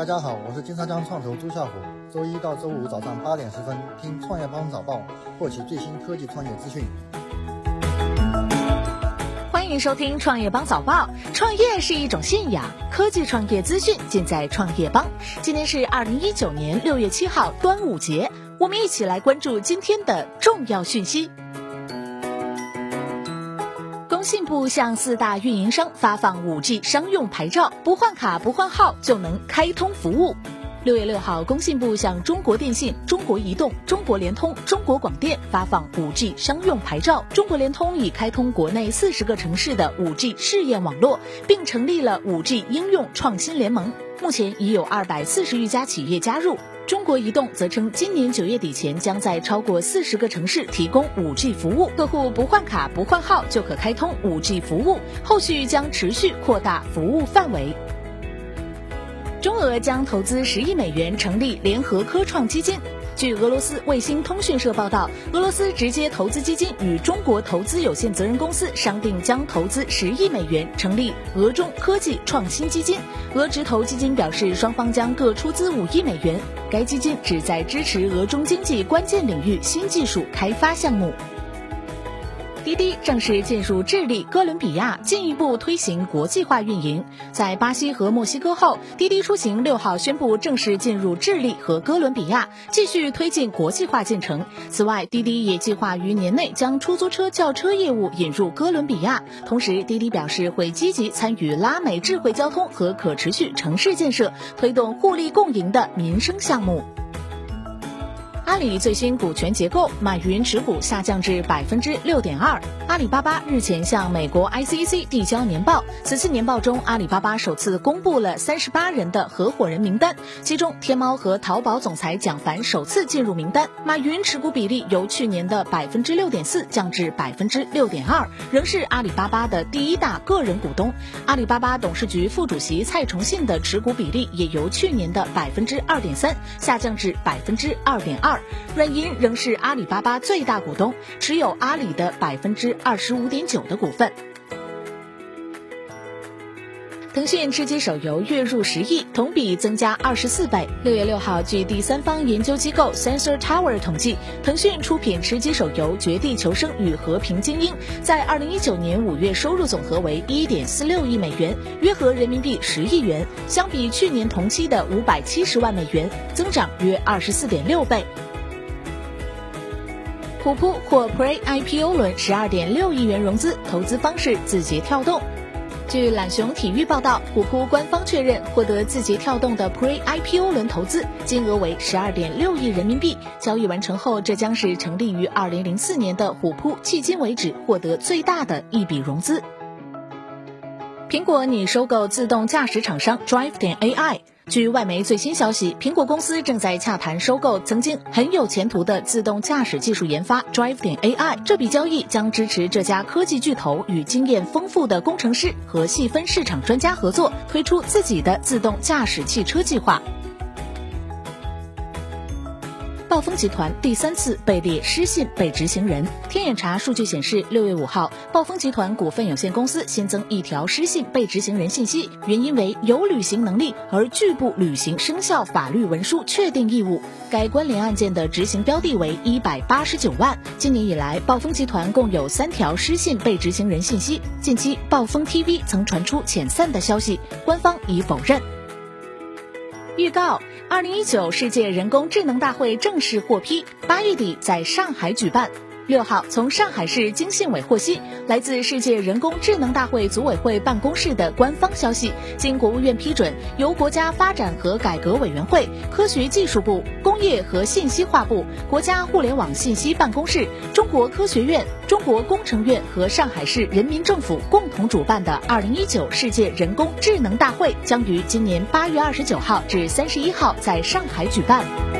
大家好，我是金沙江创投朱啸虎。周一到周五早上八点十分，听创业邦早报，获取最新科技创业资讯。欢迎收听创业邦早报。创业是一种信仰，科技创业资讯尽在创业邦。今天是二零一九年六月七号，端午节，我们一起来关注今天的重要讯息。工信部向四大运营商发放 5G 商用牌照，不换卡不换号就能开通服务。六月六号，工信部向中国电信、中国移动、中国联通、中国广电发放 5G 商用牌照。中国联通已开通国内四十个城市的 5G 试验网络，并成立了 5G 应用创新联盟，目前已有二百四十余家企业加入。中国移动则称，今年九月底前将在超过四十个城市提供五 G 服务，客户不换卡不换号就可开通五 G 服务，后续将持续扩大服务范围。中俄将投资十亿美元成立联合科创基金。据俄罗斯卫星通讯社报道，俄罗斯直接投资基金与中国投资有限责任公司商定，将投资十亿美元成立俄中科技创新基金。俄直投基金表示，双方将各出资五亿美元，该基金旨在支持俄中经济关键领域新技术开发项目。滴滴正式进入智利、哥伦比亚，进一步推行国际化运营。在巴西和墨西哥后，滴滴出行六号宣布正式进入智利和哥伦比亚，继续推进国际化进程。此外，滴滴也计划于年内将出租车轿车业务引入哥伦比亚。同时，滴滴表示会积极参与拉美智慧交通和可持续城市建设，推动互利共赢的民生项目。阿里最新股权结构，马云持股下降至百分之六点二。阿里巴巴日前向美国 ICC 递交年报，此次年报中，阿里巴巴首次公布了三十八人的合伙人名单，其中天猫和淘宝总裁蒋凡首次进入名单。马云持股比例由去年的百分之六点四降至百分之六点二，仍是阿里巴巴的第一大个人股东。阿里巴巴董事局副主席蔡崇信的持股比例也由去年的百分之二点三下降至百分之二点二。软银仍是阿里巴巴最大股东，持有阿里的百分之二十五点九的股份。腾讯吃鸡手游月入十亿，同比增加二十四倍。六月六号，据第三方研究机构 Sensor Tower 统计，腾讯出品吃鸡手游《绝地求生》与《和平精英》在二零一九年五月收入总和为一点四六亿美元，约合人民币十亿元，相比去年同期的五百七十万美元，增长约二十四点六倍。虎扑获 Pre IPO 轮十二点六亿元融资，投资方式字节跳动。据懒熊体育报道，虎扑官方确认获得字节跳动的 Pre IPO 轮投资，金额为十二点六亿人民币。交易完成后，这将是成立于二零零四年的虎扑迄今为止获得最大的一笔融资。苹果拟收购自动驾驶厂商 Drive 点 AI。据外媒最新消息，苹果公司正在洽谈收购曾经很有前途的自动驾驶技术研发 Drive 点 AI。这笔交易将支持这家科技巨头与经验丰富的工程师和细分市场专家合作，推出自己的自动驾驶汽车计划。暴风集团第三次被列失信被执行人。天眼查数据显示，六月五号，暴风集团股份有限公司新增一条失信被执行人信息，原因为有履行能力而拒不履行生效法律文书确定义务。该关联案件的执行标的为一百八十九万。今年以来，暴风集团共有三条失信被执行人信息。近期，暴风 TV 曾传出遣散的消息，官方已否认。预告：二零一九世界人工智能大会正式获批，八月底在上海举办。六号，从上海市经信委获悉，来自世界人工智能大会组委会办公室的官方消息，经国务院批准，由国家发展和改革委员会、科学技术部、工业和信息化部、国家互联网信息办公室、中国科学院、中国工程院和上海市人民政府共同主办的二零一九世界人工智能大会，将于今年八月二十九号至三十一号在上海举办。